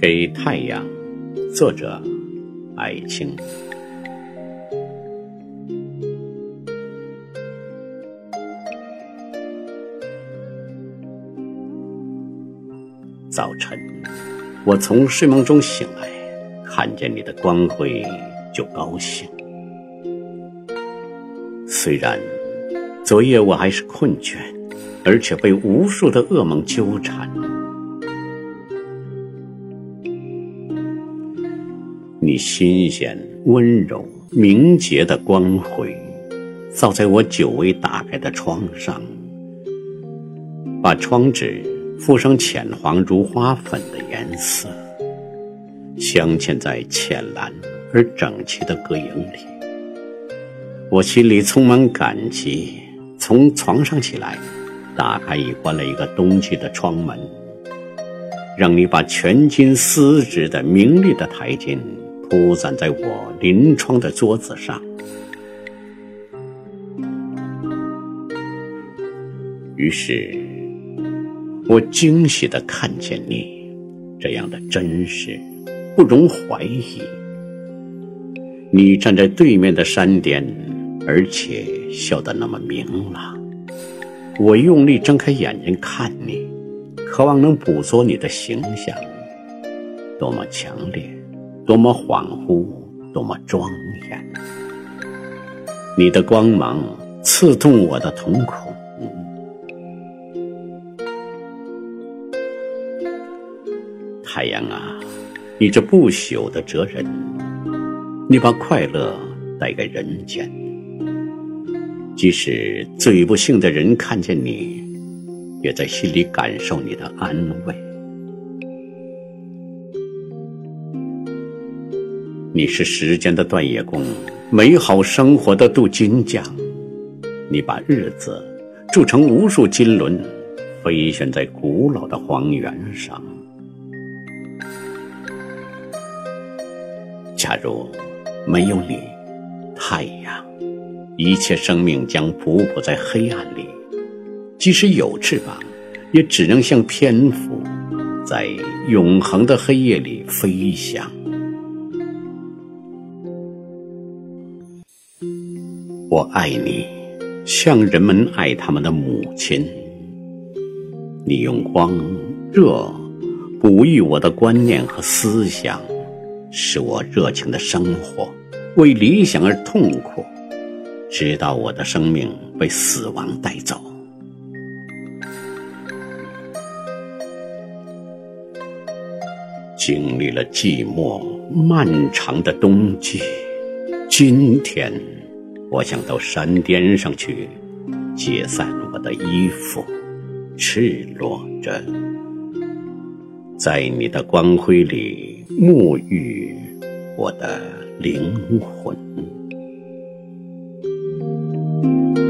给太阳，作者：艾青。早晨，我从睡梦中醒来，看见你的光辉就高兴。虽然昨夜我还是困倦，而且被无数的噩梦纠缠。你新鲜、温柔、明洁的光辉，照在我久未打开的窗上，把窗纸覆上浅黄如花粉的颜色，镶嵌在浅蓝而整齐的隔影里。我心里充满感激，从床上起来，打开已关了一个冬季的窗门，让你把全金丝质的明丽的台巾。铺散在我临窗的桌子上，于是，我惊喜的看见你，这样的真实，不容怀疑。你站在对面的山巅，而且笑得那么明朗。我用力睁开眼睛看你，渴望能捕捉你的形象，多么强烈！多么恍惚，多么庄严！你的光芒刺痛我的瞳孔。太阳啊，你这不朽的哲人，你把快乐带给人间。即使最不幸的人看见你，也在心里感受你的安慰。你是时间的断叶工，美好生活的镀金匠。你把日子铸成无数金轮，飞旋在古老的荒原上。假如没有你，太阳，一切生命将匍匐在黑暗里；即使有翅膀，也只能像蝙蝠，在永恒的黑夜里飞翔。我爱你，像人们爱他们的母亲。你用光、热哺育我的观念和思想，使我热情的生活，为理想而痛苦，直到我的生命被死亡带走。经历了寂寞漫长的冬季，今天。我想到山巅上去，解散我的衣服，赤裸着，在你的光辉里沐浴我的灵魂。Thank you.